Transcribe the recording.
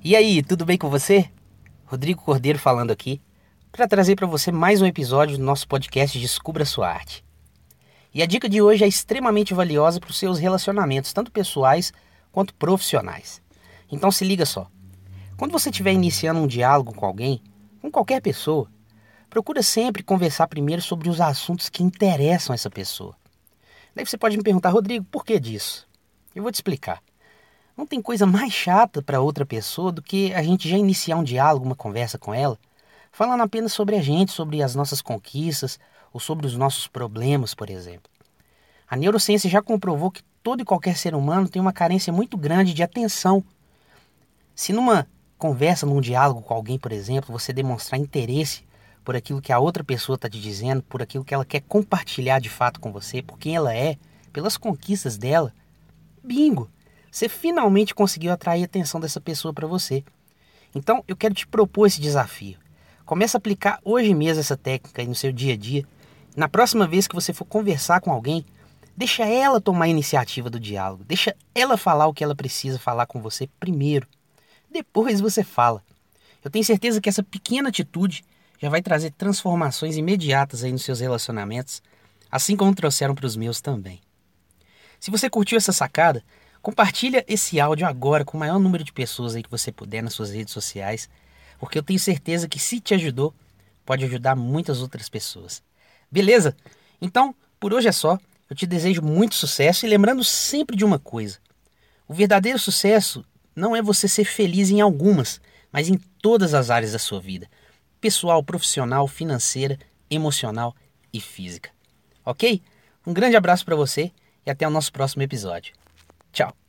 E aí, tudo bem com você? Rodrigo Cordeiro falando aqui para trazer para você mais um episódio do nosso podcast Descubra Sua Arte. E a dica de hoje é extremamente valiosa para os seus relacionamentos, tanto pessoais quanto profissionais. Então se liga só. Quando você estiver iniciando um diálogo com alguém, com qualquer pessoa, procura sempre conversar primeiro sobre os assuntos que interessam essa pessoa. Daí você pode me perguntar, Rodrigo, por que disso? Eu vou te explicar. Não tem coisa mais chata para outra pessoa do que a gente já iniciar um diálogo, uma conversa com ela, falando apenas sobre a gente, sobre as nossas conquistas ou sobre os nossos problemas, por exemplo. A neurociência já comprovou que todo e qualquer ser humano tem uma carência muito grande de atenção. Se numa conversa, num diálogo com alguém, por exemplo, você demonstrar interesse por aquilo que a outra pessoa está te dizendo, por aquilo que ela quer compartilhar de fato com você, por quem ela é, pelas conquistas dela, bingo! Você finalmente conseguiu atrair a atenção dessa pessoa para você. Então, eu quero te propor esse desafio. Comece a aplicar hoje mesmo essa técnica no seu dia a dia. Na próxima vez que você for conversar com alguém, deixa ela tomar a iniciativa do diálogo. Deixa ela falar o que ela precisa falar com você primeiro. Depois você fala. Eu tenho certeza que essa pequena atitude já vai trazer transformações imediatas aí nos seus relacionamentos, assim como trouxeram para os meus também. Se você curtiu essa sacada, Compartilha esse áudio agora com o maior número de pessoas aí que você puder nas suas redes sociais, porque eu tenho certeza que se te ajudou, pode ajudar muitas outras pessoas. Beleza? Então, por hoje é só. Eu te desejo muito sucesso e lembrando sempre de uma coisa: o verdadeiro sucesso não é você ser feliz em algumas, mas em todas as áreas da sua vida pessoal, profissional, financeira, emocional e física. Ok? Um grande abraço para você e até o nosso próximo episódio. Tchau.